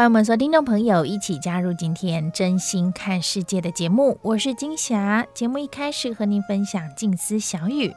欢迎我们所有听众朋友一起加入今天真心看世界的节目，我是金霞。节目一开始和您分享静思小语：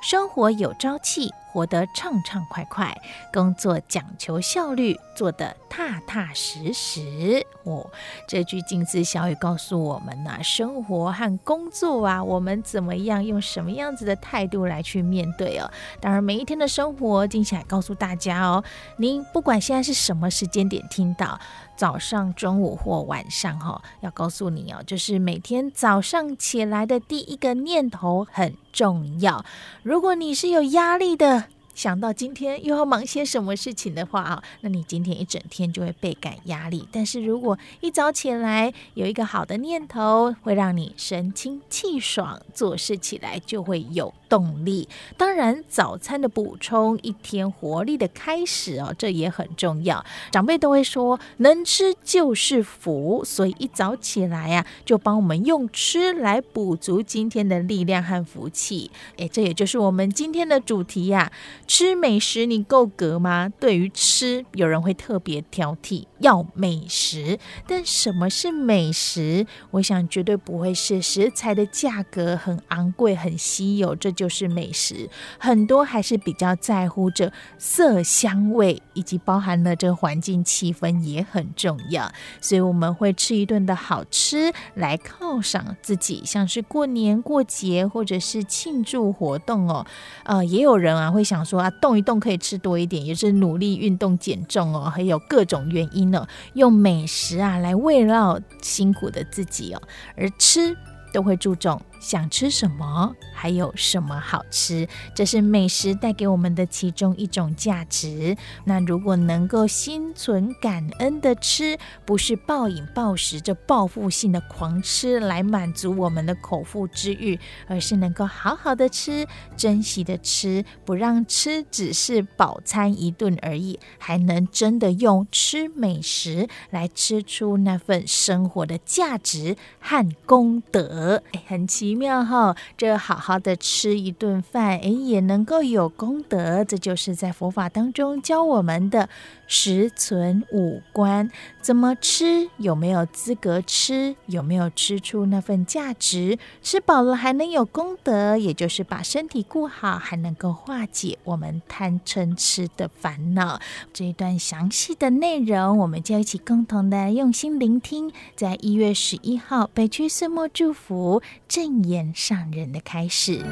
生活有朝气。活得畅畅快快，工作讲求效率，做得踏踏实实。哦，这句静思小语告诉我们呢、啊，生活和工作啊，我们怎么样用什么样子的态度来去面对哦？当然，每一天的生活，静霞告诉大家哦，您不管现在是什么时间点听到。早上、中午或晚上，哈，要告诉你哦，就是每天早上起来的第一个念头很重要。如果你是有压力的，想到今天又要忙些什么事情的话啊，那你今天一整天就会倍感压力。但是如果一早起来有一个好的念头，会让你神清气爽，做事起来就会有动力。当然，早餐的补充，一天活力的开始哦，这也很重要。长辈都会说，能吃就是福，所以一早起来呀、啊，就帮我们用吃来补足今天的力量和福气。诶，这也就是我们今天的主题呀、吃美食你够格吗？对于吃，有人会特别挑剔，要美食。但什么是美食？我想绝对不会是食材的价格很昂贵、很稀有，这就是美食。很多还是比较在乎这色香味，以及包含了这环境气氛也很重要。所以我们会吃一顿的好吃来犒赏自己，像是过年过节或者是庆祝活动哦。呃，也有人啊会想说。啊，动一动可以吃多一点，也是努力运动减重哦，还有各种原因呢，用美食啊来慰劳辛苦的自己哦，而吃都会注重。想吃什么，还有什么好吃，这是美食带给我们的其中一种价值。那如果能够心存感恩的吃，不是暴饮暴食、这报复性的狂吃来满足我们的口腹之欲，而是能够好好的吃，珍惜的吃，不让吃只是饱餐一顿而已，还能真的用吃美食来吃出那份生活的价值和功德。很奇。妙哈，这好好的吃一顿饭，哎，也能够有功德。这就是在佛法当中教我们的十存五观，怎么吃，有没有资格吃，有没有吃出那份价值，吃饱了还能有功德，也就是把身体顾好，还能够化解我们贪嗔痴的烦恼。这一段详细的内容，我们就一起共同的用心聆听。在一月十一号，北区岁末祝福正。言上人的开始，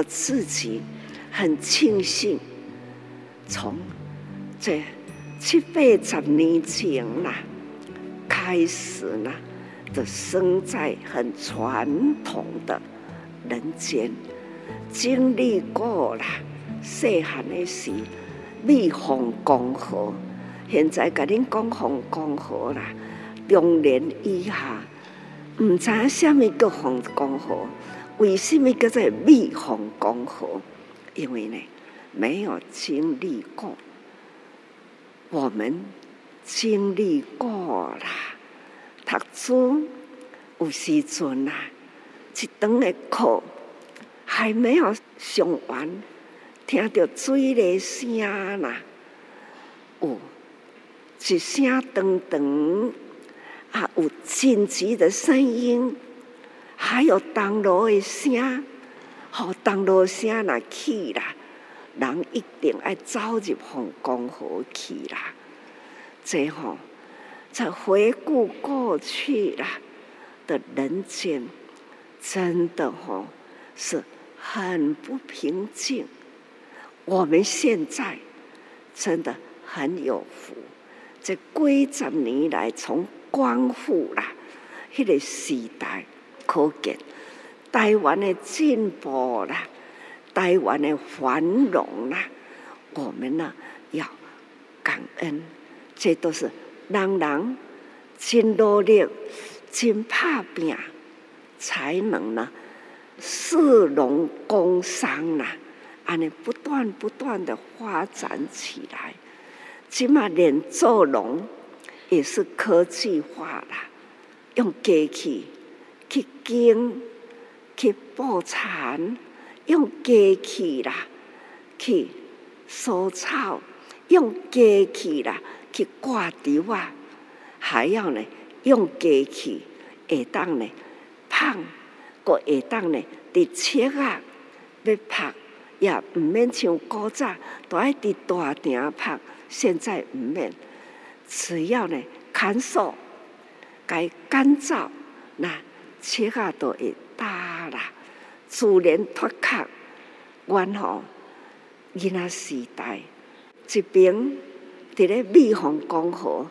我自己很庆幸，从这七八十年前啦开始呢。的生在很传统的人间，经历过了。细汉的时蜜蜂公河，现在甲恁讲蜂公河啦，中年以下唔知虾米叫蜂公河，为什么叫做蜜蜂公河？因为呢，没有经历过，我们经历过了。读书有时阵啊，一堂的课还没有上完，听到水的声啦，有一声噔噔，啊，有紧急的声音，还有当锣的声，好，当锣声若起啦，人一定爱走入皇宫河去啦。最后，再回顾过去啦的人间，真的吼是很不平静。我们现在真的很有福，这几十年来，从光复啦，那个时代可见台湾的进步啦，台湾的繁荣啦，我们呢要感恩，这都是人人真努力、真打拼，才能呢市农工商啦。安尼不断不断的发展起来，起码连做农也是科技化啦，用机器去耕、去播产，用机器啦去收草，用机器啦去挂稻啊，还要呢用机器会当呢拍，个会当呢伫切啊要拍。也唔免像古早都爱伫大鼎拍，现在唔免，只要呢干燥，该干燥，那切下都会大啦，自然脱壳。然后，囡仔时代，一边伫咧蜜蜂公河，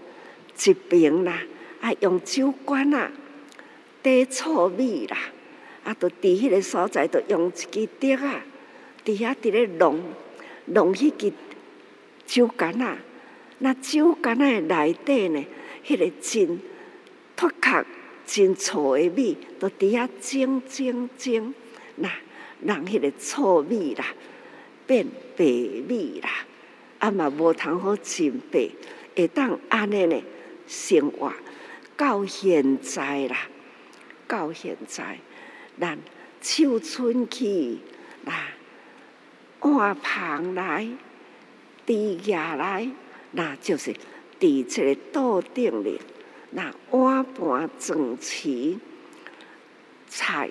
一边啦，啊用酒罐啊，滴醋米啦，啊都伫迄个所在，都用一支笛啊。伫遐伫咧弄弄迄个酒矸啊，那酒矸仔内底呢，迄个真脱壳、真醋的米，都底下蒸蒸蒸，那让迄个醋米啦变白米啦，啊嘛无通好真白，会当安尼呢生活到现在啦，到现在，咱秋春去啦。碗旁来，地下来，那就是伫即个桌顶咧，那碗盘整齐，菜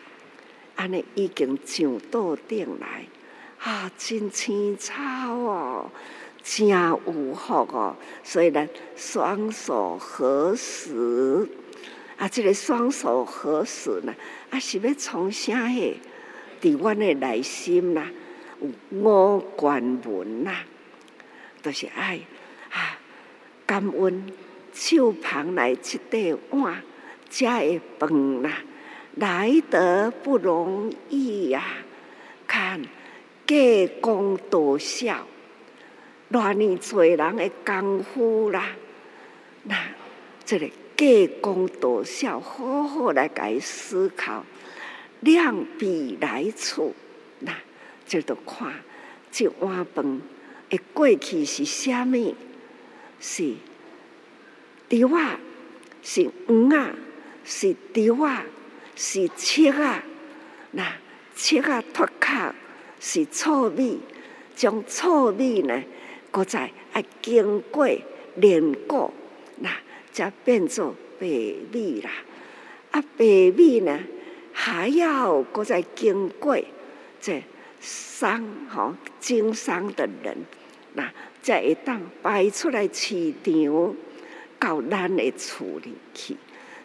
安尼已经上桌顶来，啊，真青草哦，真有福哦，所以呢，双手合十，啊，这个双手合十呢，啊，是要从啥嘿？伫阮的内心呐。五官文呐，都、就是爱啊，感恩手旁来一块碗，食的饭啦，来得不容易呀、啊！看，计功多少，偌尼多人的功夫啦，那这个计功多少，好好来该思考，量必来处，那。就都看这碗饭的过去是虾米？是稻啊，是黄啊，是稻啊，是切啊。那切啊脱壳是糙米，将糙米呢，搁再爱经过炼过，那才变做白米啦。啊，白米呢，还要搁再经过这。商吼经商的人，那才会当摆出来市场，到咱的厝里去。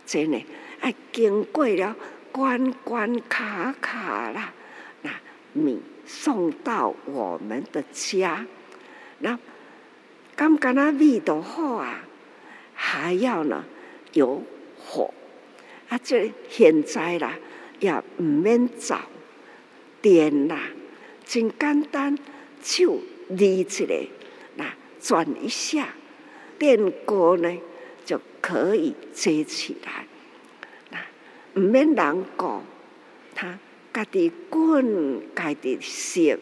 真呢，爱经过了关关卡卡啦，那米送到我们的家，那刚刚那味道好啊，还要呢有火啊！这现在啦，也唔免找电啦。真简单，手离起来，那转一下，电锅呢就可以接起来。那唔免人讲，他家己滚，家己食。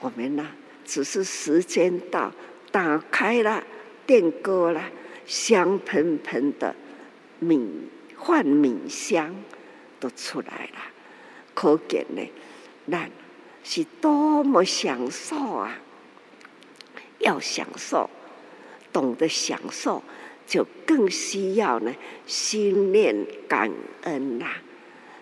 我们呢，只是时间到，打开了电锅了，香喷喷的米饭米香都出来了，可见呢，那。是多么享受啊！要享受，懂得享受，就更需要呢心念感恩呐、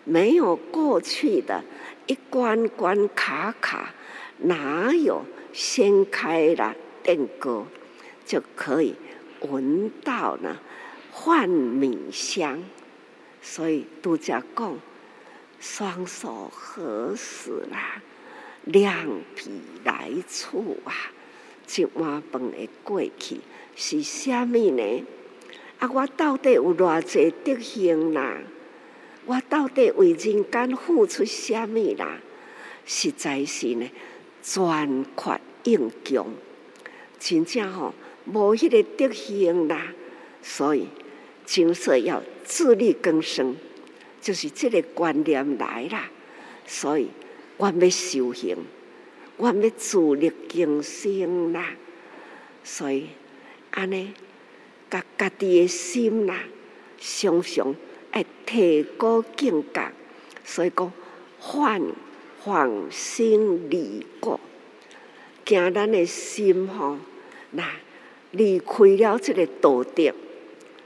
没有过去的一关关卡卡，哪有掀开了电锅就可以闻到呢饭米香？所以杜家讲，双手合十啦，两臂来处啊，一碗饭的过去是虾米呢？啊，我到底有偌济德行啦？我到底为人间付出虾米啦？实在是呢，全缺英强，真正吼无迄个德行啦，所以精舍要自力更生，就是这个观念来啦。所以我要修行，我要自力更生啦。所以安尼，甲家己的心啦，常常爱提高境界。所以讲，放放心离过，惊咱的心吼，那离开了这个道德，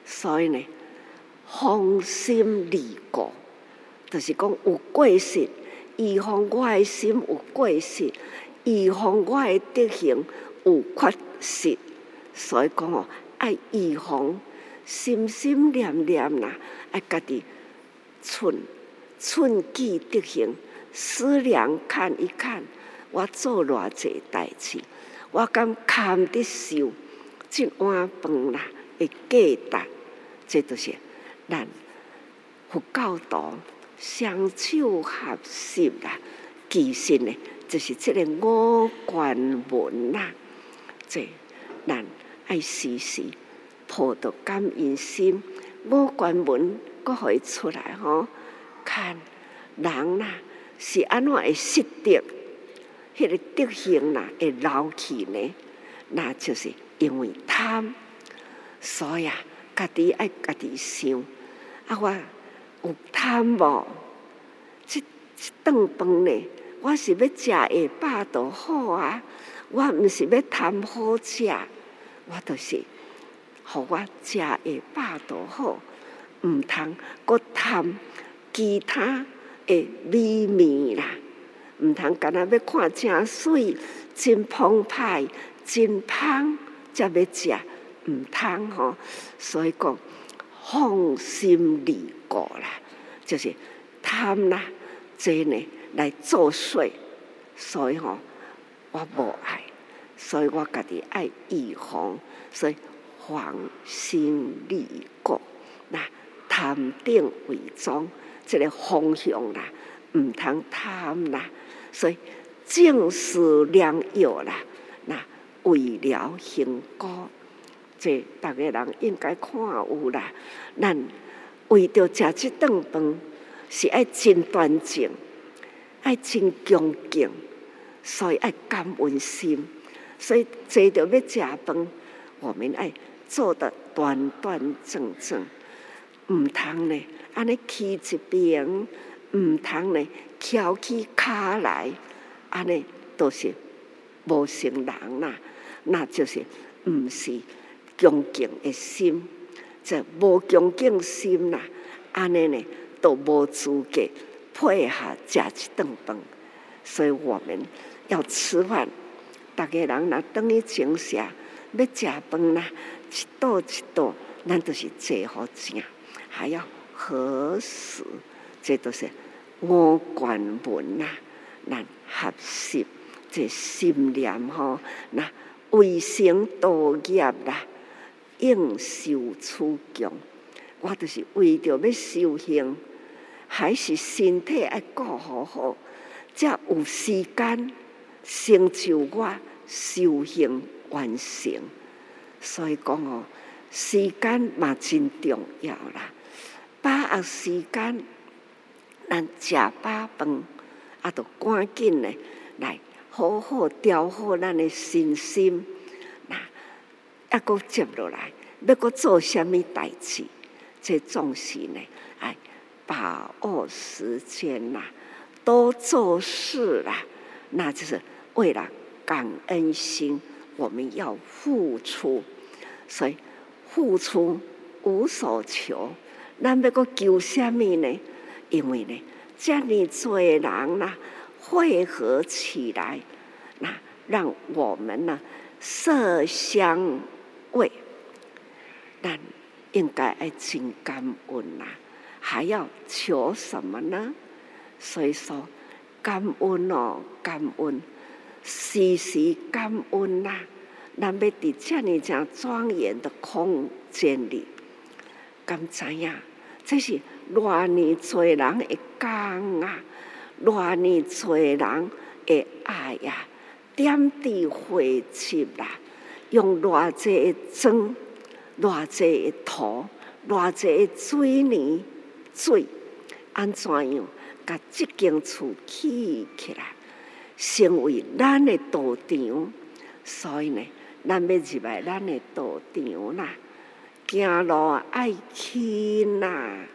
所以呢。放心离过，就是讲有过失，预防我的心有过失，预防我的德行有缺失，所以讲哦，爱预防，心心念念啦，爱家己寸寸计德行，思量看一看，我做偌济代志，我敢堪得受即碗饭啦的价值，这都是。咱佛教徒双手合十啦，其实呢，就是即个五观门呐。这咱爱时时抱着感恩心，五观门搁会出来吼。看人呐是安怎会失德，迄个德行呐会老去呢？那就是因为贪，所以啊。家己爱家己想，啊，我有贪无？这这顿饭呢？我是要食下饱就好啊！我毋是要贪好食，我就是，互我食下饱就好，毋通搁贪其他诶美味啦，毋通干若要看真水、真澎湃、真香才要食。唔通吼，所以讲放心离过啦，就是贪啦，这呢来作祟，所以吼我无爱，所以我家己爱预防，所以防心离过，那贪定为宗，这个方向啦，唔通贪啦，所以正思良药啦，那为了行果。这大家人应该看有啦。咱为着食即顿饭，是爱真端正，爱真恭敬，所以爱感恩心。所以坐着要食饭，我们爱坐得端端正正，唔通呢，安尼起一边，唔通呢，翘起脚来，安尼都是无成人啦。那就是唔是。恭敬的心，这无恭敬心呐，安尼呢都无资格配合食一顿饭。所以我们要吃饭，大家人若等于静下要食饭啦，一道一道，咱都是坐好正，还要合十，这都是五观门啦，咱合十这心念吼，那为生道业啦。应受持强，我就是为着要修行，还是身体爱顾好好，才有时间成就我修行完成。所以讲哦，时间嘛真重要啦，把握时间，咱食饱饭，啊，就赶紧的来好好调好咱的身心。还阁接落来，要阁做什么代志？这总是呢，哎，把握时间啦，多做事啦，那就是为了感恩心，我们要付出。所以付出无所求，咱要搁求什么呢？因为呢，这么多人呐，汇合起来，那让我们呢色香味，但应该爱真感恩呐，还要求什么呢？所以说，感恩哦，感恩，时时感恩呐。咱要伫这么正庄严的空间里，敢知影？这是偌尼多人的工啊，偌尼多人的爱、啊，点滴汇集啦，用偌济的砖，偌济的土，偌济的水泥水，安怎样？甲这间厝起起来，成为咱的道场。所以呢，咱要入来咱的道场啦。行路爱轻啦，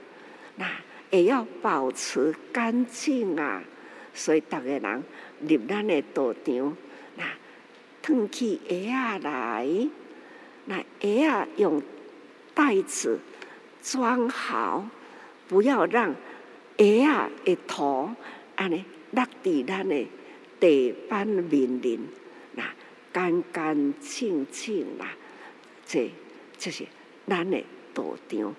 那也要保持干净啊。所以逐个人入咱的道场，那褪去鞋仔来，那鞋仔用袋子装好，不要让鞋仔的土安尼落地咱的地板面临，那干干净净啦，这这是。咱的道场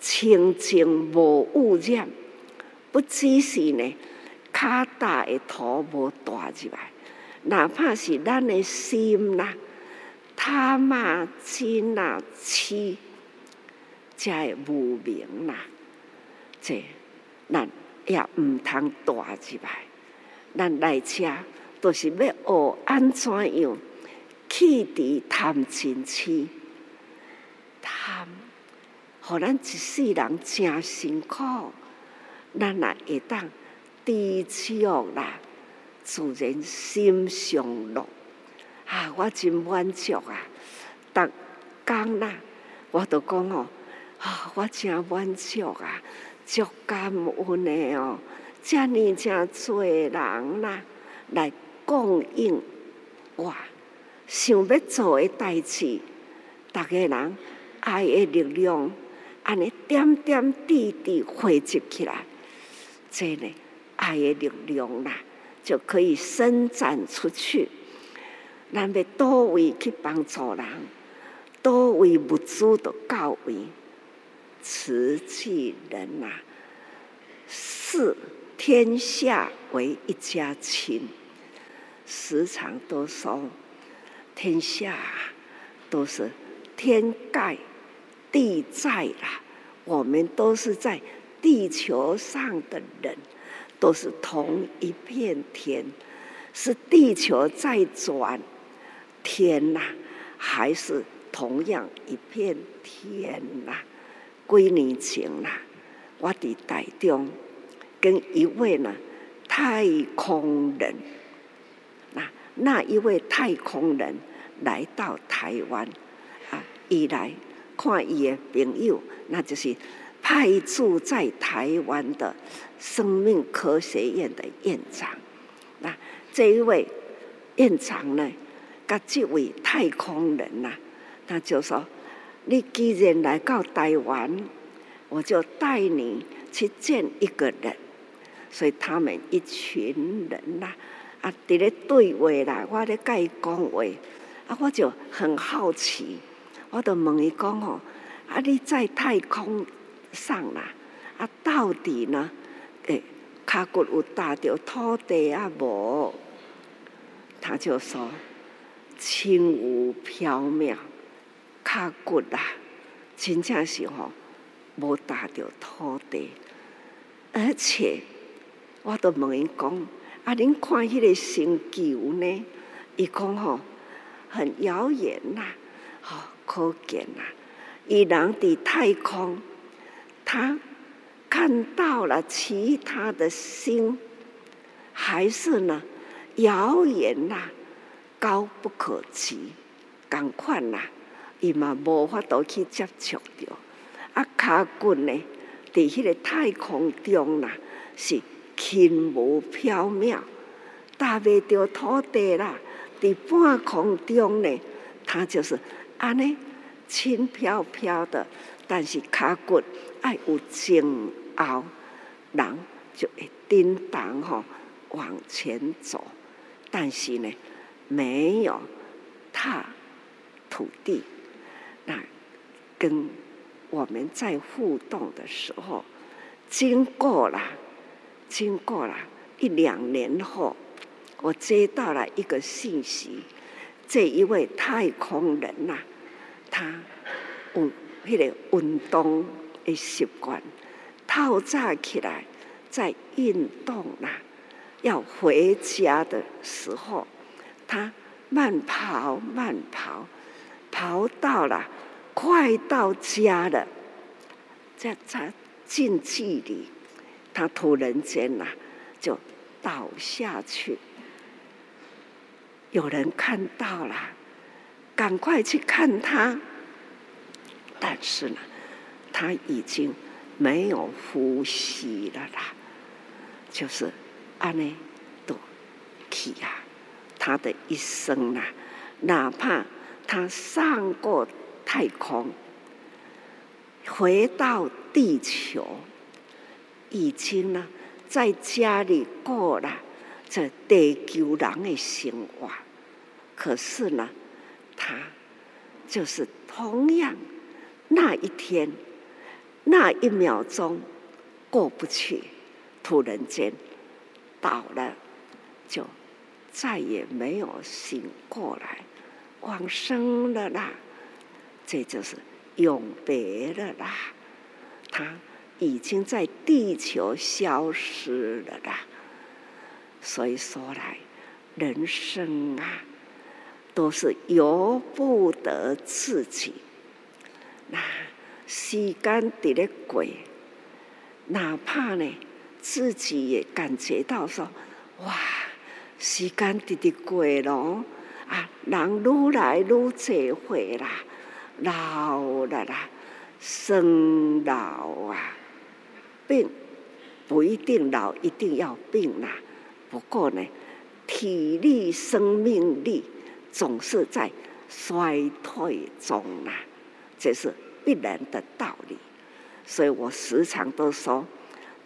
清净无污染，不只是呢，脚踏的土无带入来，哪怕是咱的心呐，他妈亲呐，气，才会无明呐，这咱也毋通带入来。咱来遮都是要学安怎样去除贪嗔痴。贪，互咱一世人真辛苦，咱也会当知足啦，自然心上乐。啊，我真满足啊！逐工啦，我都讲哦，啊，我真满足啊，足感恩的哦，遮尼真多人啦，来供应我想要做的代志，逐个人。爱的力量，安尼点点滴滴汇集起来，这呢，爱的力量啦，就可以伸展出去。咱要多位去帮助人，多位物资的到位，慈济人呐，是天下为一家亲，时常都说，天下都是天盖。地在啦，我们都是在地球上的人，都是同一片天，是地球在转，天呐，还是同样一片天呐？几年前呐，我伫台中跟一位呢太空人，那那一位太空人来到台湾啊，一来。看伊的朋友，那就是派驻在台湾的生命科学院的院长。那这一位院长呢，跟这位太空人呐，他就说：“你既然来到台湾，我就带你去见一个人。”所以他们一群人呐，啊，伫咧对话啦，我咧甲伊讲话，啊，我就很好奇。我就问伊讲哦，啊，你在太空上啦，啊，到底呢？诶，脚骨有踏到土地啊？无？他就说轻无缥缈，脚骨啦，真正是吼无踏到土地，而且我都问伊讲，啊，恁看迄个星球呢？伊讲吼很遥远呐，吼。可见啊，伊人伫太空，他看到了其他的星，还是呢遥远呐，高不可及，赶快呐，伊嘛无法度去接触到。啊，脚骨呢，在迄个太空中呐，是轻无缥缈，踏未到土地啦，在半空中呢，他就是。安尼轻飘飘的，但是脚骨爱有前后，人就会叮当吼往前走，但是呢，没有踏土地。那跟我们在互动的时候，经过了，经过了一两年后，我接到了一个信息，这一位太空人呐、啊，他有那个运动的习惯，透早起来在运动啦、要回家的时候，他慢跑慢跑，跑到了。快到家了，在他近距离，他突然间呐、啊、就倒下去。有人看到了，赶快去看他，但是呢，他已经没有呼吸了啦，就是阿尼都去呀，他的一生呐、啊，哪怕他上过。太空回到地球，已经呢在家里过了这地球人的生活。可是呢，他就是同样那一天那一秒钟过不去，突然间倒了，就再也没有醒过来，往生了啦。这就是永别了啦，他已经在地球消失了啦。所以说来，人生啊，都是由不得自己。那时间在咧过，哪怕呢，自己也感觉到说，哇，时间直直过咯，啊，人愈来愈济岁啦。老了啦，生老啊，病不一定老，一定要病啦。不过呢，体力、生命力总是在衰退中啊，这是必然的道理。所以我时常都说，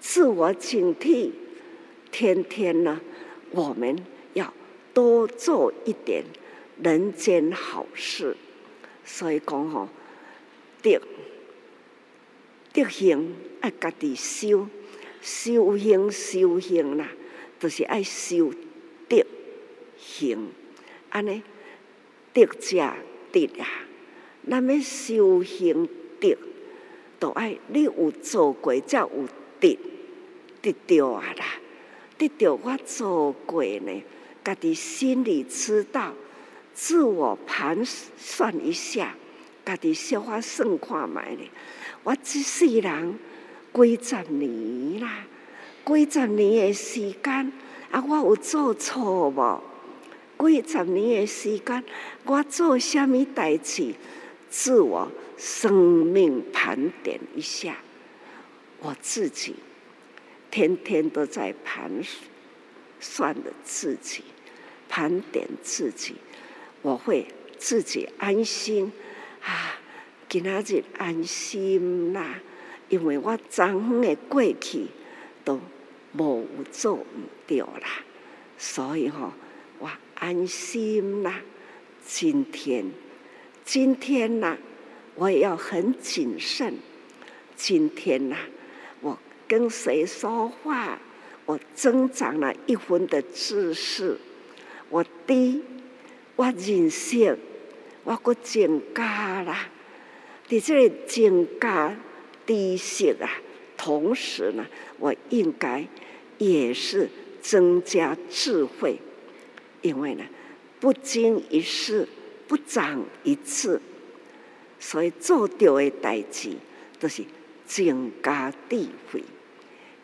自我警惕，天天呢，我们要多做一点人间好事。所以讲吼，德德行爱家己修，修行修行啦，就是爱修德行。安尼德者德啊，咱要修行德，都爱你有做过才有德，得着啊啦，得着我做过呢，家己心里知道。自我盘算一下，家己小可算看觅咧。我这世人几十年啦，几十年的时间，啊，我有做错无？几十年的时间，我做虾米代志？自我生命盘点一下，我自己天天都在盘算着自己，盘点自己。我会自己安心啊，今仔日安心啦，因为我昨昏的过去都无做唔对啦，所以吼、我安心啦。今天，今天呐，我也要很谨慎。今天呐，我跟谁说话，我增长了一分的知识，我低。我认识，我阁增加啦。在这增加知识啊，同时呢，我应该也是增加智慧，因为呢，不经一事不长一智，所以做对的代志都是增加智慧。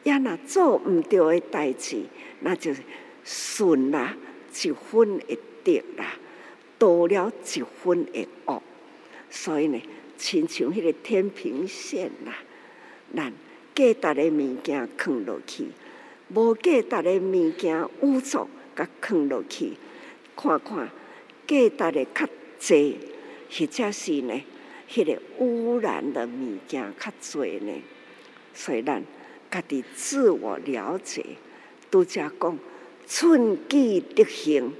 要那做唔对的代志，那就是损啦，一分一点啦。多了一分一恶，所以呢，亲像迄个天平线呐，咱价值的物件放落去，无价值的物件污浊，甲放落去，看看价值的较济，或者是呢，迄个污染的物件较侪呢。所以咱家己自我了解，拄则讲寸计得行。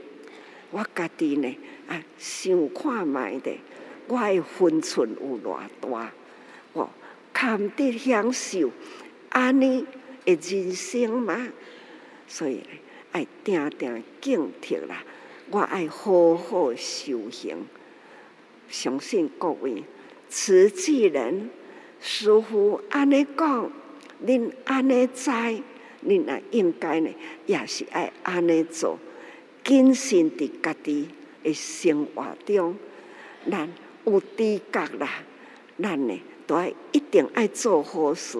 我家己呢啊，想看觅的，我的分寸有偌大，我堪得享受安尼的人生吗？所以，爱定定警惕啦，我爱好好修行。相信各位慈济人，师父安尼讲，恁安尼知，恁也应该呢，也是爱安尼做。谨慎伫家己的生活中，咱有知觉啦，咱呢都爱一定爱做好事，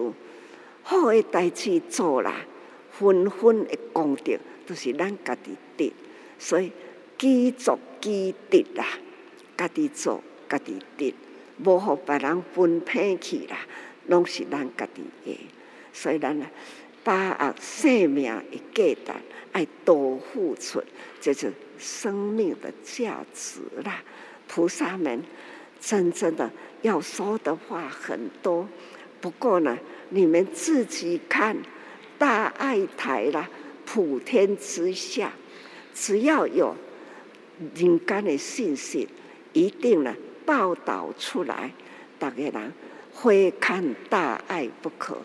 好的代志做啦，分分的功德都是咱家己得，所以己做己得啦，家己做家己得，无互别人分配去啦，拢是咱家己的，所以咱呢，把握生命的价值。爱多付出，这是生命的价值啦。菩萨们真正的要说的话很多，不过呢，你们自己看，大爱台啦，普天之下，只要有人间的信息，一定呢报道出来，大家人非看大爱不可。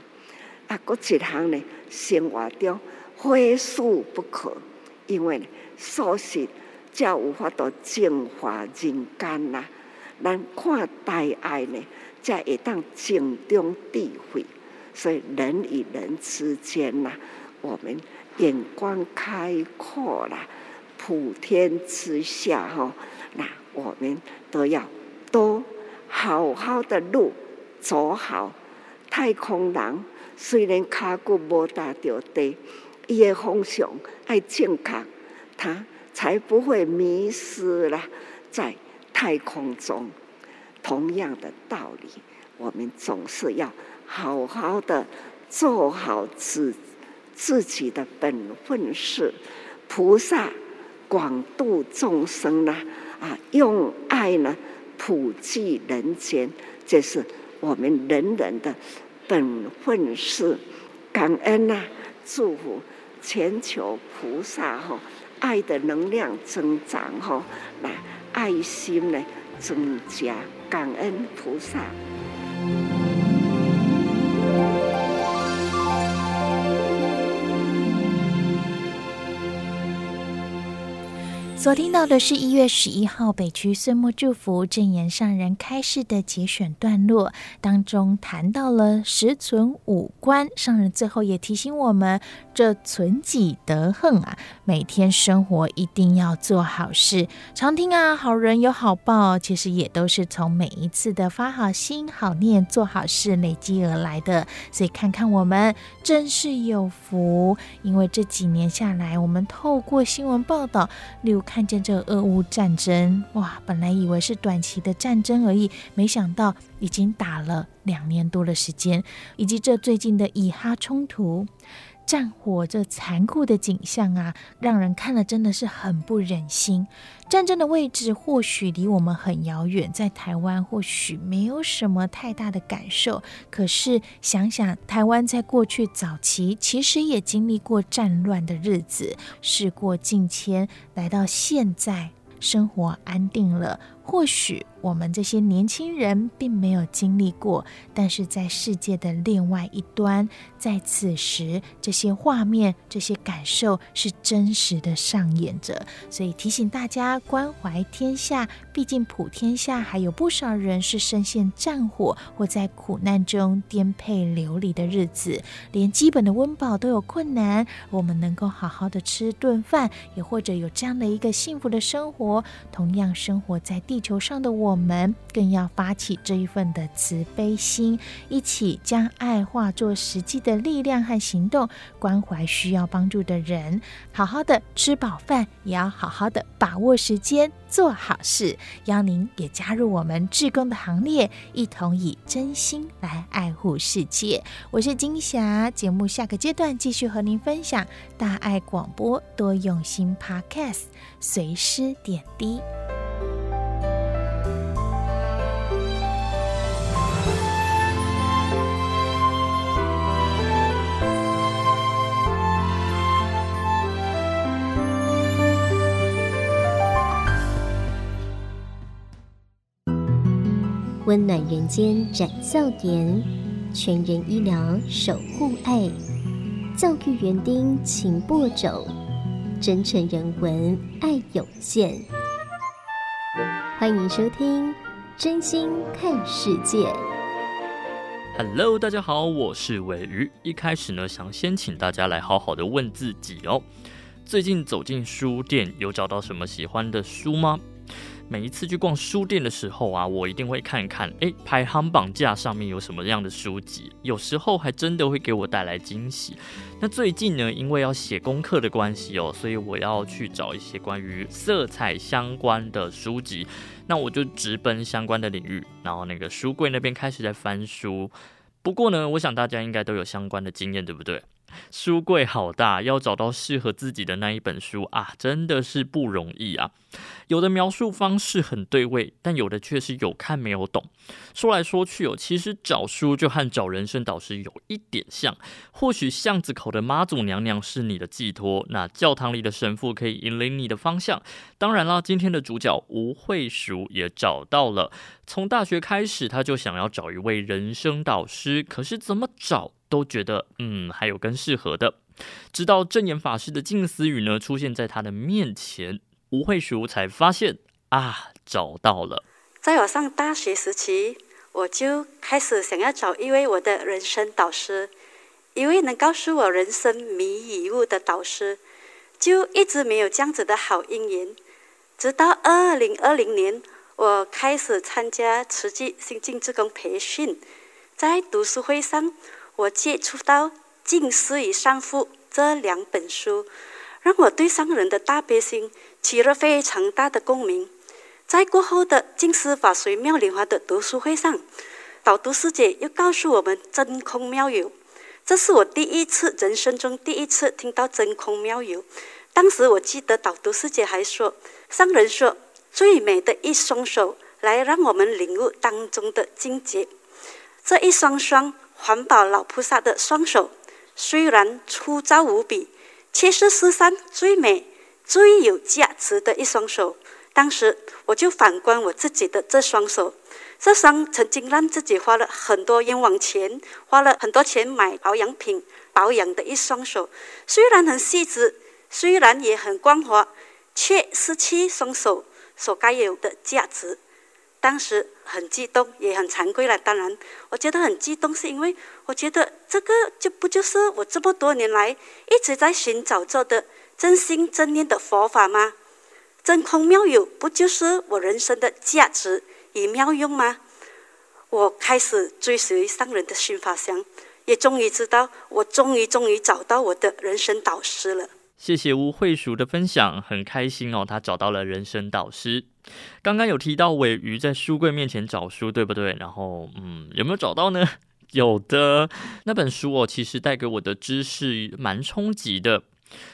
啊，搁一行呢，生活中。非恕不可，因为呢素食才有法度净化人间呐。咱看大爱呢，才会当静中智慧。所以人与人之间呐，我们眼光开阔啦，普天之下哈，那我们都要都好好的路走好。太空人虽然脚骨无踏到地。伊的方向爱正确，他才不会迷失了在太空中。同样的道理，我们总是要好好的做好自自己的本分事。菩萨广度众生呢，啊，用爱呢普济人间，这是我们人人的本分事。感恩呐、祝福。全球菩萨哈，爱的能量增长哈，来爱心的增加，感恩菩萨。所听到的是一月十一号北区岁末祝福证言上人开示的节选段落当中，谈到了十存五观。上人最后也提醒我们，这存己得恒啊，每天生活一定要做好事。常听啊，好人有好报，其实也都是从每一次的发好心、好念、做好事累积而来的。所以看看我们真是有福，因为这几年下来，我们透过新闻报道，例如。看见这俄乌战争，哇！本来以为是短期的战争而已，没想到已经打了两年多的时间，以及这最近的以哈冲突、战火这残酷的景象啊，让人看了真的是很不忍心。战争的位置或许离我们很遥远，在台湾或许没有什么太大的感受，可是想想台湾在过去早期其实也经历过战乱的日子，事过境迁，来到现在，生活安定了。或许我们这些年轻人并没有经历过，但是在世界的另外一端，在此时，这些画面、这些感受是真实的上演着。所以提醒大家关怀天下，毕竟普天下还有不少人是深陷战火或在苦难中颠沛流离的日子，连基本的温饱都有困难。我们能够好好的吃顿饭，也或者有这样的一个幸福的生活，同样生活在地球上的我们，更要发起这一份的慈悲心，一起将爱化作实际的力量和行动，关怀需要帮助的人，好好的吃饱饭，也要好好的把握时间做好事。邀您也加入我们志工的行列，一同以真心来爱护世界。我是金霞，节目下个阶段继续和您分享大爱广播多用心 Podcast，随师点滴。温暖人间展笑颜，全人医疗守护爱，教育园丁勤播种，真诚人文爱涌现。欢迎收听《真心看世界》。Hello，大家好，我是尾鱼。一开始呢，想先请大家来好好的问自己哦。最近走进书店，有找到什么喜欢的书吗？每一次去逛书店的时候啊，我一定会看看，诶，排行榜架上面有什么样的书籍。有时候还真的会给我带来惊喜。那最近呢，因为要写功课的关系哦，所以我要去找一些关于色彩相关的书籍。那我就直奔相关的领域，然后那个书柜那边开始在翻书。不过呢，我想大家应该都有相关的经验，对不对？书柜好大，要找到适合自己的那一本书啊，真的是不容易啊。有的描述方式很对味，但有的却是有看没有懂。说来说去哦，其实找书就和找人生导师有一点像。或许巷子口的妈祖娘娘是你的寄托，那教堂里的神父可以引领你的方向。当然啦，今天的主角吴慧淑也找到了。从大学开始，他就想要找一位人生导师，可是怎么找？都觉得嗯，还有更适合的。直到证严法师的静思语呢出现在他的面前，吴慧淑才发现啊，找到了。在我上大学时期，我就开始想要找一位我的人生导师，一位能告诉我人生迷与悟的导师，就一直没有这样子的好姻缘。直到二零二零年，我开始参加慈济新进职工培训，在读书会上。我接触到《静思与善父》这两本书，让我对上人的大悲心起了非常大的共鸣。在过后的静思法随妙莲华的读书会上，导读师姐又告诉我们真空妙有，这是我第一次人生中第一次听到真空妙有。当时我记得导读师姐还说，上人说最美的一双手来让我们领悟当中的境界，这一双双。环保老菩萨的双手，虽然粗糙无比，却是世上最美、最有价值的一双手。当时我就反观我自己的这双手，这双曾经让自己花了很多冤枉钱、花了很多钱买保养品保养的一双手，虽然很细致，虽然也很光滑，却失去双手所该有的价值。当时很激动，也很惭愧了。当然，我觉得很激动，是因为我觉得这个就不就是我这么多年来一直在寻找着的真心真念的佛法吗？真空妙有，不就是我人生的价值与妙用吗？我开始追随上人的心法相，也终于知道，我终于终于找到我的人生导师了。谢谢吴慧淑的分享，很开心哦，他找到了人生导师。刚刚有提到尾鱼在书柜面前找书，对不对？然后，嗯，有没有找到呢？有的，那本书哦，其实带给我的知识蛮冲击的。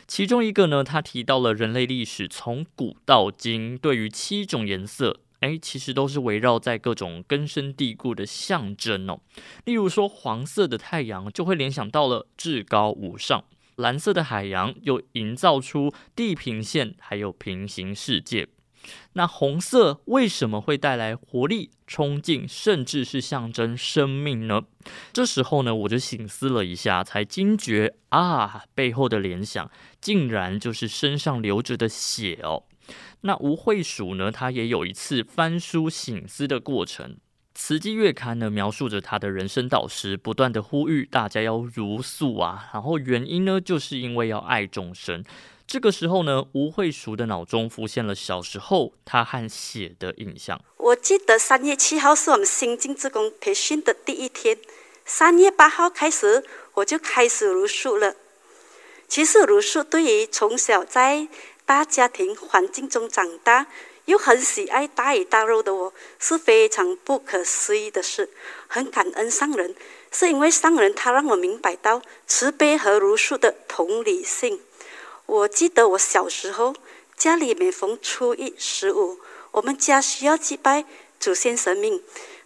其中一个呢，他提到了人类历史从古到今，对于七种颜色，哎，其实都是围绕在各种根深蒂固的象征哦。例如说，黄色的太阳就会联想到了至高无上。蓝色的海洋又营造出地平线，还有平行世界。那红色为什么会带来活力、冲劲，甚至是象征生命呢？这时候呢，我就醒思了一下，才惊觉啊，背后的联想竟然就是身上流着的血哦。那吴慧鼠呢，他也有一次翻书醒思的过程。慈济月刊呢，描述着他的人生导师不断的呼吁大家要如素啊，然后原因呢，就是因为要爱众生。这个时候呢，吴慧淑的脑中浮现了小时候她和血的印象。我记得三月七号是我们新进职工培训的第一天，三月八号开始我就开始茹素了。其实茹素对于从小在大家庭环境中长大，又很喜爱大鱼大肉的我，是非常不可思议的事。很感恩上人，是因为上人他让我明白到慈悲和茹素的同理性。我记得我小时候，家里每逢初一、十五，我们家需要祭拜祖先神明，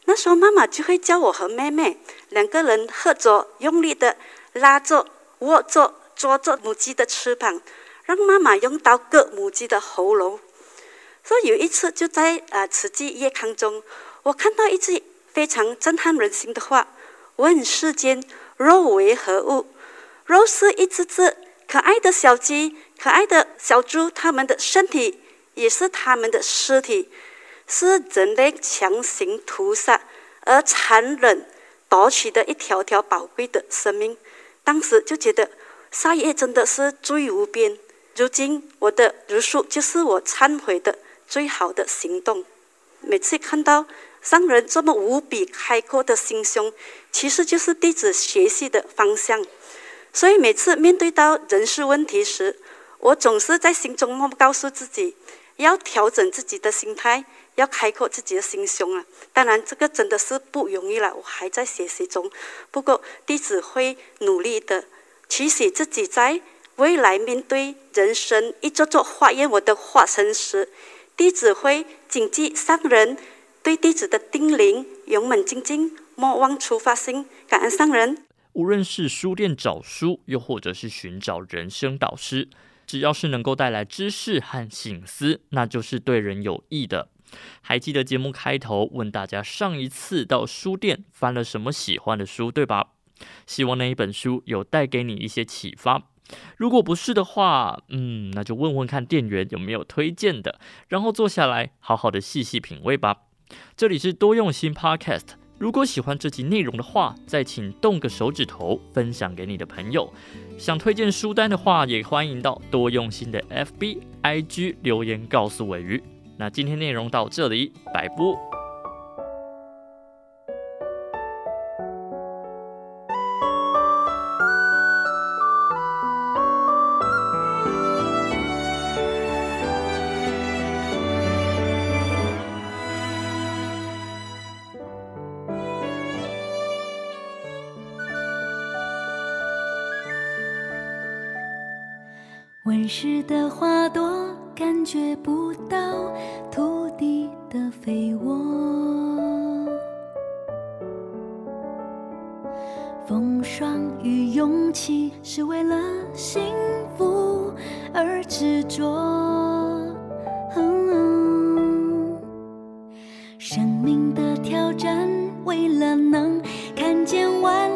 那时候妈妈就会叫我和妹妹两个人合作，用力的拉着、握着、抓着母鸡的翅膀，让妈妈用刀割母鸡的喉咙。所以有一次，就在呃慈济夜康中，我看到一只非常震撼人心的话：“问世间肉为何物？肉是一只只可爱的小鸡、可爱的小猪，它们的身体也是它们的尸体，是人类强行屠杀而残忍夺取的一条条宝贵的生命。”当时就觉得杀业真的是罪无边。如今我的茹素就是我忏悔的最好的行动。每次看到商人这么无比开阔的心胸，其实就是弟子学习的方向。所以每次面对到人事问题时，我总是在心中默默告诉自己，要调整自己的心态，要开阔自己的心胸啊！当然，这个真的是不容易了，我还在学习中。不过，弟子会努力的，期许自己在未来面对人生一座座化验我的化身时，弟子会谨记上人对弟子的叮咛，勇猛精进，莫忘初发心，感恩上人。无论是书店找书，又或者是寻找人生导师，只要是能够带来知识和醒思，那就是对人有益的。还记得节目开头问大家上一次到书店翻了什么喜欢的书，对吧？希望那一本书有带给你一些启发。如果不是的话，嗯，那就问问看店员有没有推荐的，然后坐下来好好的细细品味吧。这里是多用心 Podcast，如果喜欢这集内容的话，再请动个手指头分享给你的朋友。想推荐书单的话，也欢迎到多用心的 FB、IG 留言告诉尾鱼。那今天内容到这里，拜拜。时的花朵感觉不到土地的肥沃，风霜与勇气是为了幸福而执着。生命的挑战，为了能看见万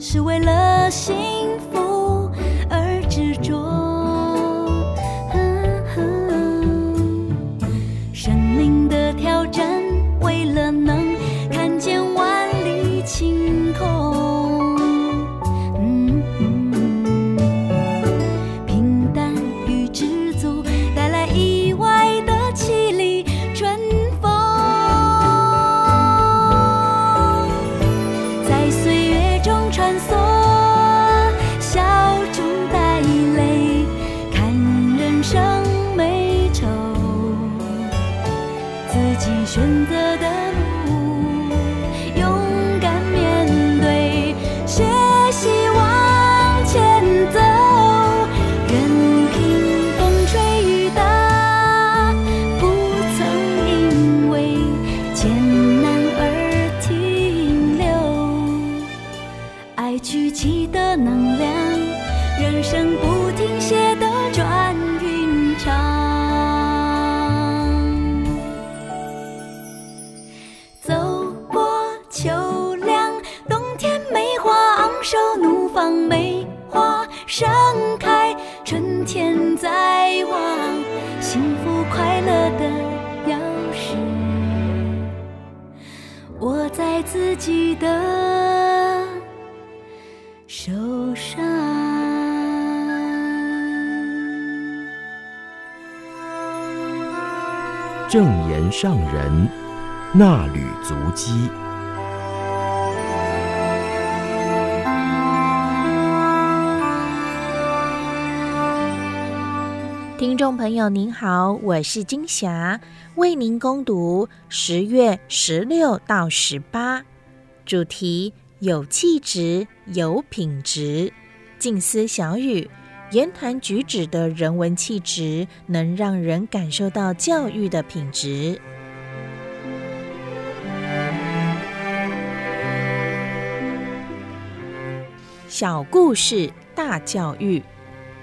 是为了心听众朋友您好，我是金霞，为您攻读十月十六到十八，主题有气质、有品质，静思小语。言谈举止的人文气质，能让人感受到教育的品质。小故事大教育。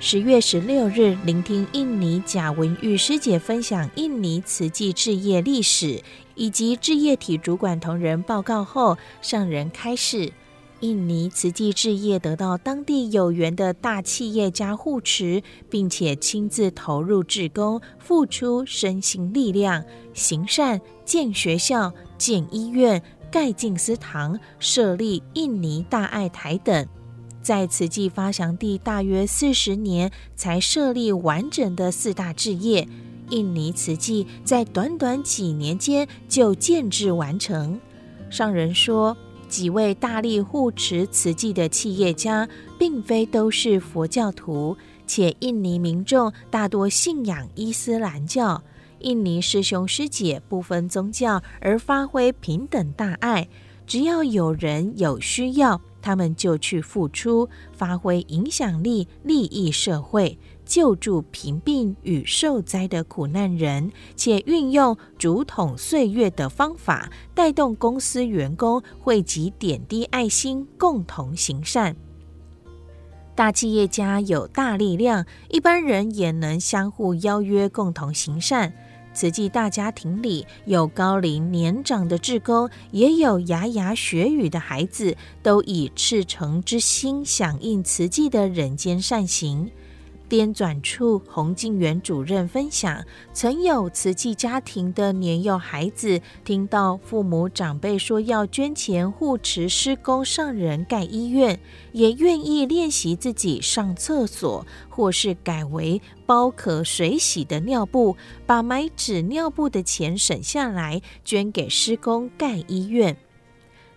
十月十六日，聆听印尼贾文玉师姐分享印尼慈济志业历史以及志业体主管同仁报告后，上人开示。印尼慈济志业得到当地有缘的大企业家护持，并且亲自投入志工，付出身心力量，行善、建学校、建医院、盖静思堂、设立印尼大爱台等。在慈济发祥地大约四十年，才设立完整的四大志业。印尼慈济在短短几年间就建制完成。上人说。几位大力护持慈济的企业家，并非都是佛教徒，且印尼民众大多信仰伊斯兰教。印尼师兄师姐不分宗教而发挥平等大爱，只要有人有需要，他们就去付出，发挥影响力，利益社会。救助贫病与受灾的苦难人，且运用竹筒岁月的方法，带动公司员工汇集点滴爱心，共同行善。大企业家有大力量，一般人也能相互邀约，共同行善。慈济大家庭里有高龄年长的志工，也有牙牙学语的孩子，都以赤诚之心响应慈济的人间善行。编纂处洪静元主任分享，曾有慈济家庭的年幼孩子，听到父母长辈说要捐钱护持施工上人盖医院，也愿意练习自己上厕所，或是改为包可水洗的尿布，把买纸尿布的钱省下来，捐给施工盖医院。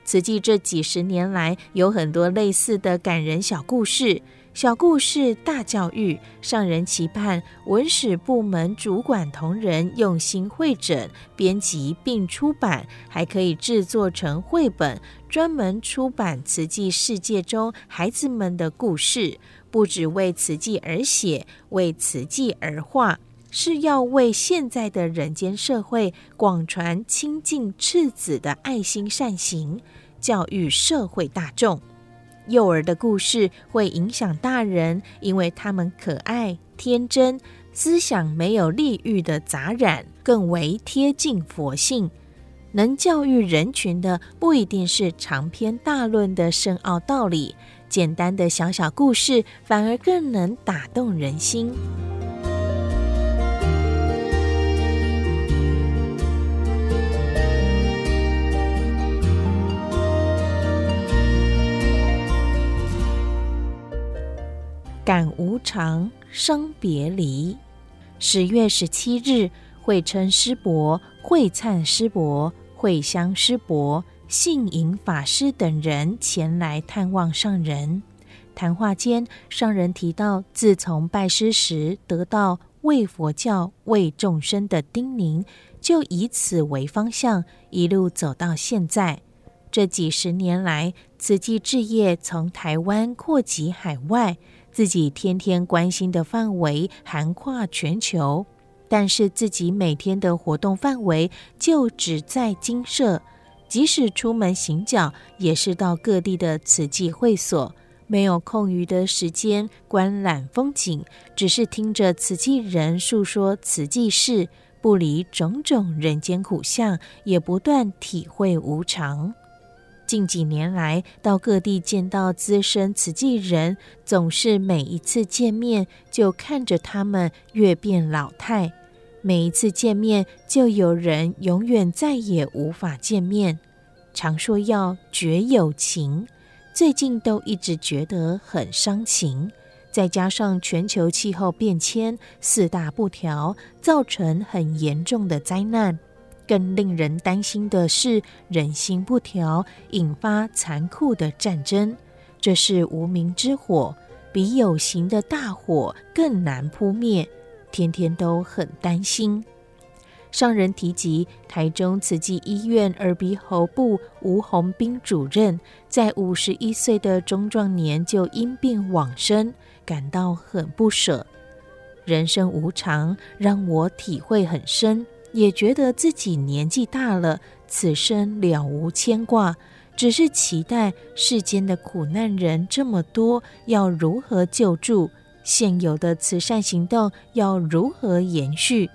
慈济这几十年来，有很多类似的感人小故事。小故事大教育，上人期盼文史部门主管同仁用心汇整、编辑并出版，还可以制作成绘本，专门出版慈济世界中孩子们的故事。不只为慈济而写，为慈济而画，是要为现在的人间社会广传清净赤子的爱心善行，教育社会大众。幼儿的故事会影响大人，因为他们可爱、天真，思想没有利欲的杂染，更为贴近佛性。能教育人群的，不一定是长篇大论的深奥道理，简单的小小故事，反而更能打动人心。感无常，生别离。十月十七日，慧称师伯、慧灿师伯、慧香师伯、信盈法师等人前来探望上人。谈话间，上人提到，自从拜师时得到为佛教、为众生的叮咛，就以此为方向，一路走到现在。这几十年来，慈济置业从台湾扩及海外。自己天天关心的范围涵跨全球，但是自己每天的活动范围就只在精舍，即使出门行脚，也是到各地的慈济会所，没有空余的时间观览风景，只是听着慈济人诉说慈济事，不离种种人间苦相，也不断体会无常。近几年来，到各地见到资深慈济人，总是每一次见面就看着他们越变老态，每一次见面就有人永远再也无法见面，常说要绝友情，最近都一直觉得很伤情。再加上全球气候变迁四大不调，造成很严重的灾难。更令人担心的是，人心不调，引发残酷的战争。这是无名之火，比有形的大火更难扑灭，天天都很担心。上人提及，台中慈济医院耳鼻喉部吴宏斌主任，在五十一岁的中壮年就因病往生。感到很不舍，人生无常，让我体会很深，也觉得自己年纪大了，此生了无牵挂，只是期待世间的苦难人这么多，要如何救助？现有的慈善行动要如何延续？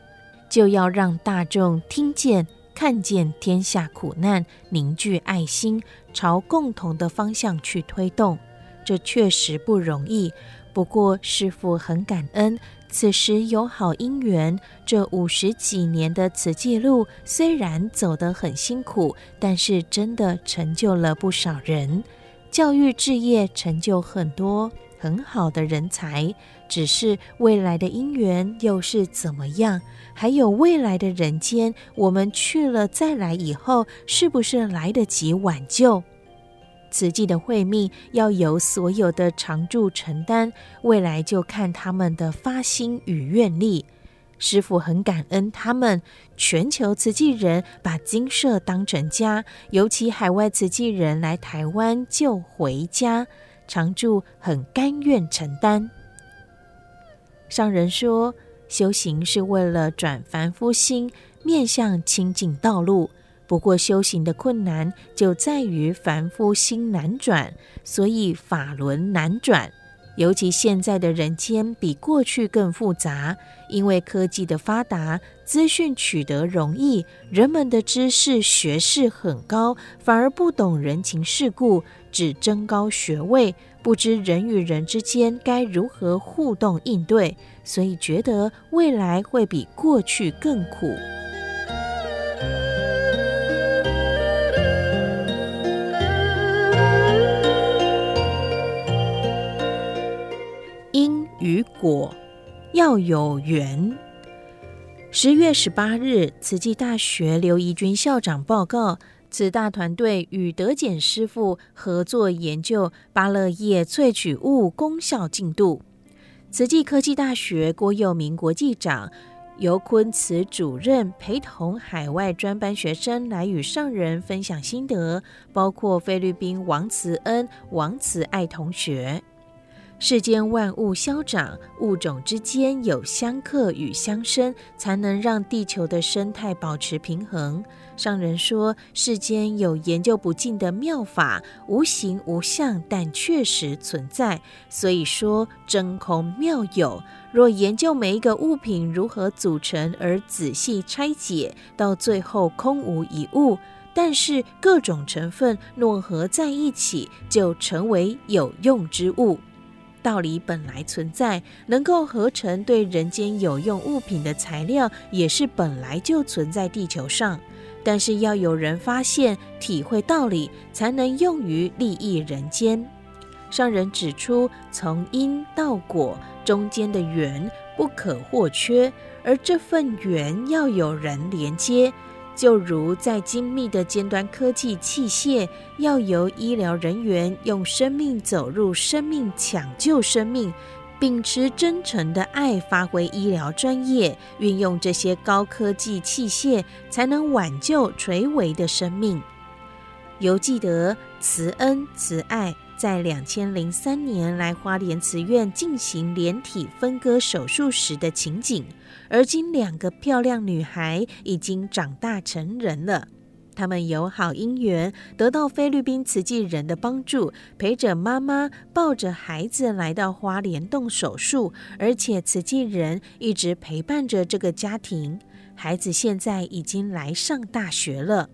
就要让大众听见、看见天下苦难，凝聚爱心，朝共同的方向去推动，这确实不容易。不过，师父很感恩，此时有好姻缘。这五十几年的慈济路虽然走得很辛苦，但是真的成就了不少人，教育事业成就很多很好的人才。只是未来的姻缘又是怎么样？还有未来的人间，我们去了再来以后，是不是来得及挽救？慈济的慧命要由所有的常住承担，未来就看他们的发心与愿力。师父很感恩他们，全球慈济人把精舍当成家，尤其海外慈济人来台湾就回家，常住很甘愿承担。上人说，修行是为了转凡夫心，面向清净道路。不过修行的困难就在于凡夫心难转，所以法轮难转。尤其现在的人间比过去更复杂，因为科技的发达，资讯取得容易，人们的知识学识很高，反而不懂人情世故，只争高学位，不知人与人之间该如何互动应对，所以觉得未来会比过去更苦。与果要有缘。十月十八日，慈济大学刘怡君校长报告，慈大团队与德俭师傅合作研究芭乐叶萃取物功效进度。慈济科技大学郭佑明国际长、游坤慈主任陪同海外专班学生来与上人分享心得，包括菲律宾王慈恩、王慈爱同学。世间万物消长，物种之间有相克与相生，才能让地球的生态保持平衡。上人说，世间有研究不尽的妙法，无形无相，但确实存在。所以说，真空妙有。若研究每一个物品如何组成，而仔细拆解，到最后空无一物，但是各种成分络合在一起，就成为有用之物。道理本来存在，能够合成对人间有用物品的材料，也是本来就存在地球上。但是要有人发现、体会道理，才能用于利益人间。上人指出，从因到果中间的缘不可或缺，而这份缘要有人连接。就如在精密的尖端科技器械，要由医疗人员用生命走入生命，抢救生命，秉持真诚的爱，发挥医疗专业，运用这些高科技器械，才能挽救垂危的生命。犹记得慈恩慈爱。在两千零三年来花莲慈院进行连体分割手术时的情景，而今两个漂亮女孩已经长大成人了。她们有好姻缘，得到菲律宾慈济人的帮助，陪着妈妈抱着孩子来到花莲动手术，而且慈济人一直陪伴着这个家庭。孩子现在已经来上大学了。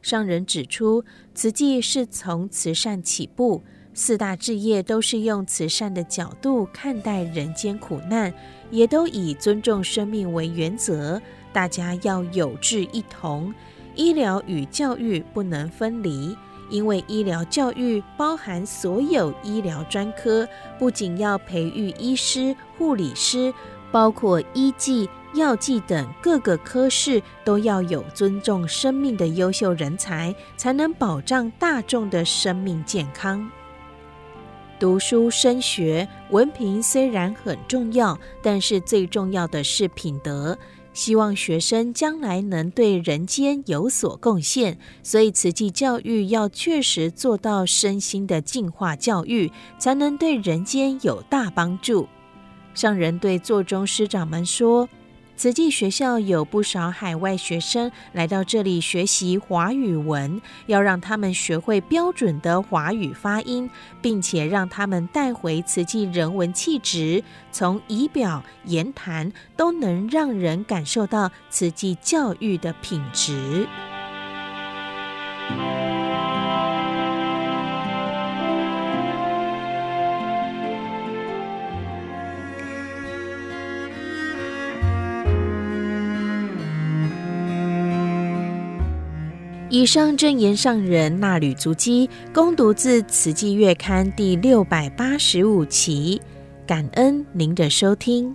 上人指出，慈济是从慈善起步，四大志业都是用慈善的角度看待人间苦难，也都以尊重生命为原则。大家要有志一同，医疗与教育不能分离，因为医疗教育包含所有医疗专科，不仅要培育医师、护理师，包括医技。药剂等各个科室都要有尊重生命的优秀人才，才能保障大众的生命健康。读书升学，文凭虽然很重要，但是最重要的是品德。希望学生将来能对人间有所贡献，所以慈济教育要确实做到身心的净化教育，才能对人间有大帮助。上人对座中师长们说。慈济学校有不少海外学生来到这里学习华语文，要让他们学会标准的华语发音，并且让他们带回慈济人文气质，从仪表、言谈都能让人感受到慈济教育的品质。以上正言上人纳履足迹，攻读自《慈济月刊》第六百八十五期，感恩您的收听。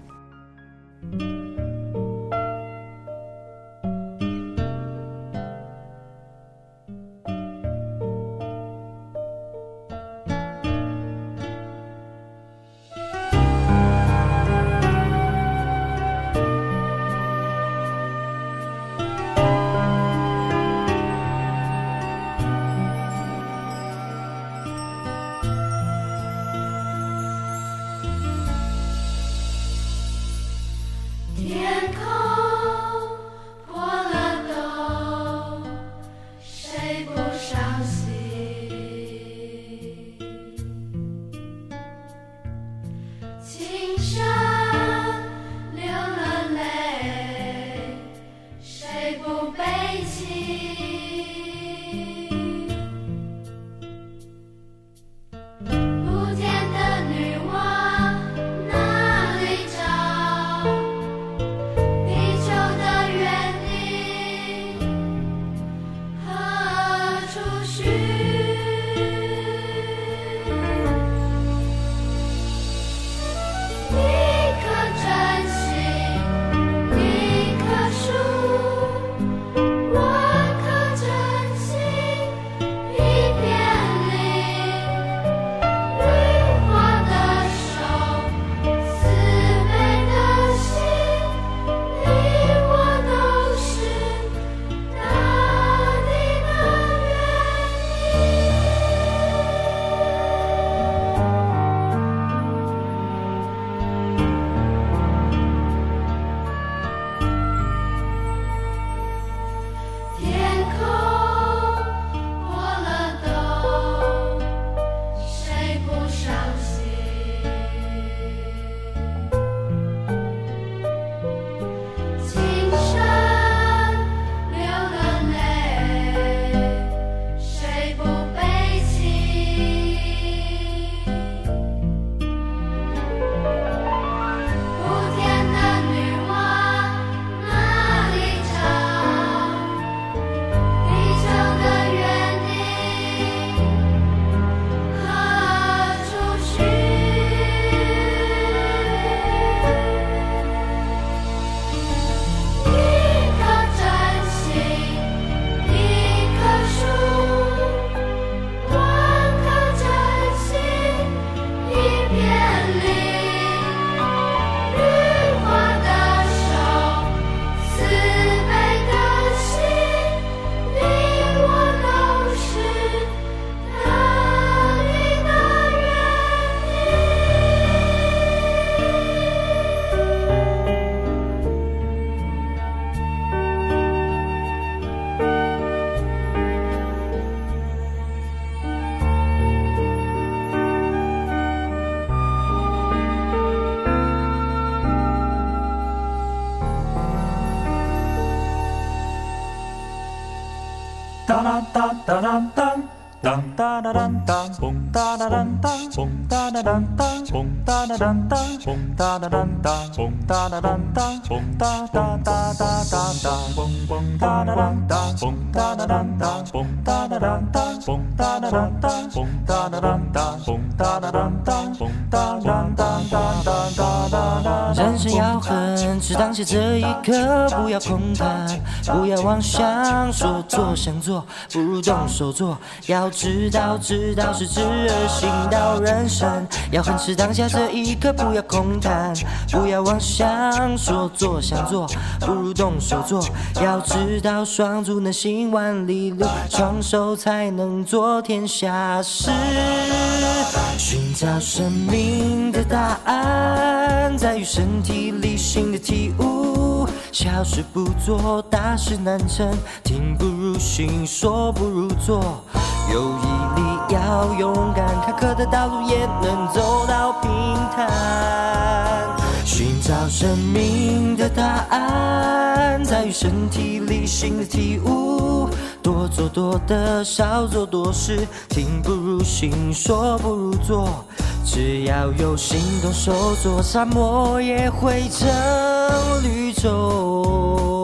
哒啦哒哒啦哒。当当当当当，嘣当当当当，嘣当当当当，嘣当当当当，嘣当当当当，嘣当当当当，嘣当当当当当当，嘣嘣当当当当，嘣当当当当，嘣当当当当，嘣当当当当，嘣当当当当，嘣当当当当，嘣当当当当当当当。人生要狠，只当下这一刻，不要空谈，不要妄想，说做想做，不如动手做，要。知道，知道是知而行道，人生要狠，是当下这一刻，不要空谈，不要妄想，说做想做，不如动手做。要知道，双足能行万里路，双手才能做天下事。寻找生命的答案，在于身体力行的体悟。小事不做，大事难成，听不如行，说不如做。有毅力，要勇敢，坎坷的道路也能走到平坦。寻找生命的答案，在于身体力行的体悟。多做多得，少做多失，听不如行，说不如做。只要有心动手做，沙漠也会成绿洲。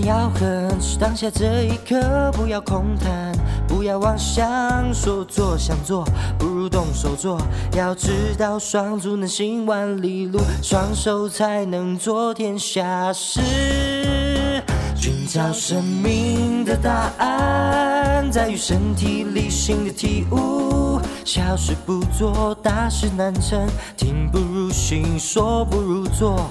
要狠，是当下这一刻，不要空谈，不要妄想，说做想做，不如动手做。要知道，双足能行万里路，双手才能做天下事。寻找生命的答案，在于身体力行的体悟。小事不做，大事难成，听不如行，说不如做。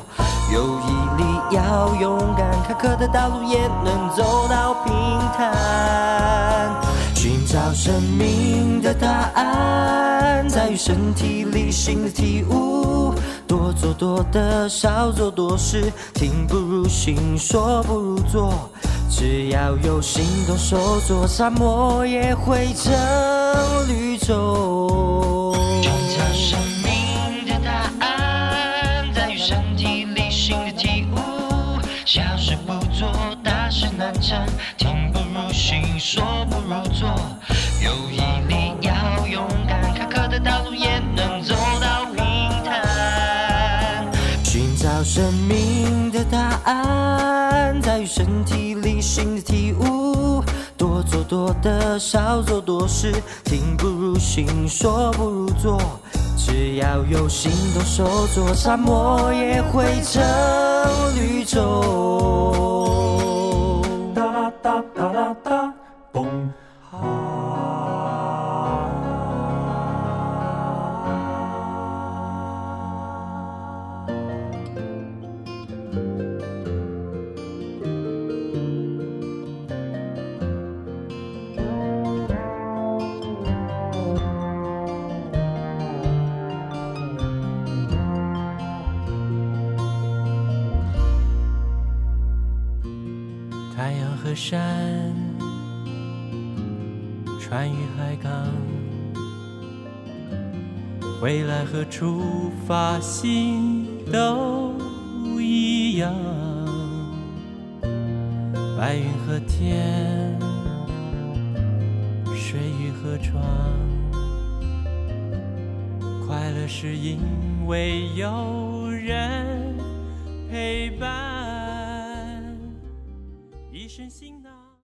有毅力，要勇敢，坎坷的道路也能走到平坦。寻找生命的答案，在于身体力行的体悟。多做多得，少做多失，听不如行，说不如做。只要有心动手做，沙漠也会成绿走，寻找生命的答案，在于身体力行的体悟。小事不做，大事难成，听不如行，说不如做。有毅力，要勇敢，坎坷的道路也能走到平坦。寻找生命的答案，在于身体力行的体悟。多的，少做多事，听不如行，说不如做。只要有心动手做，沙漠也会成绿洲。哒哒哒哒哒山，穿越海港，回来和出发心都一样。白云和天，水与河床，快乐是因为有人陪伴。一身行囊。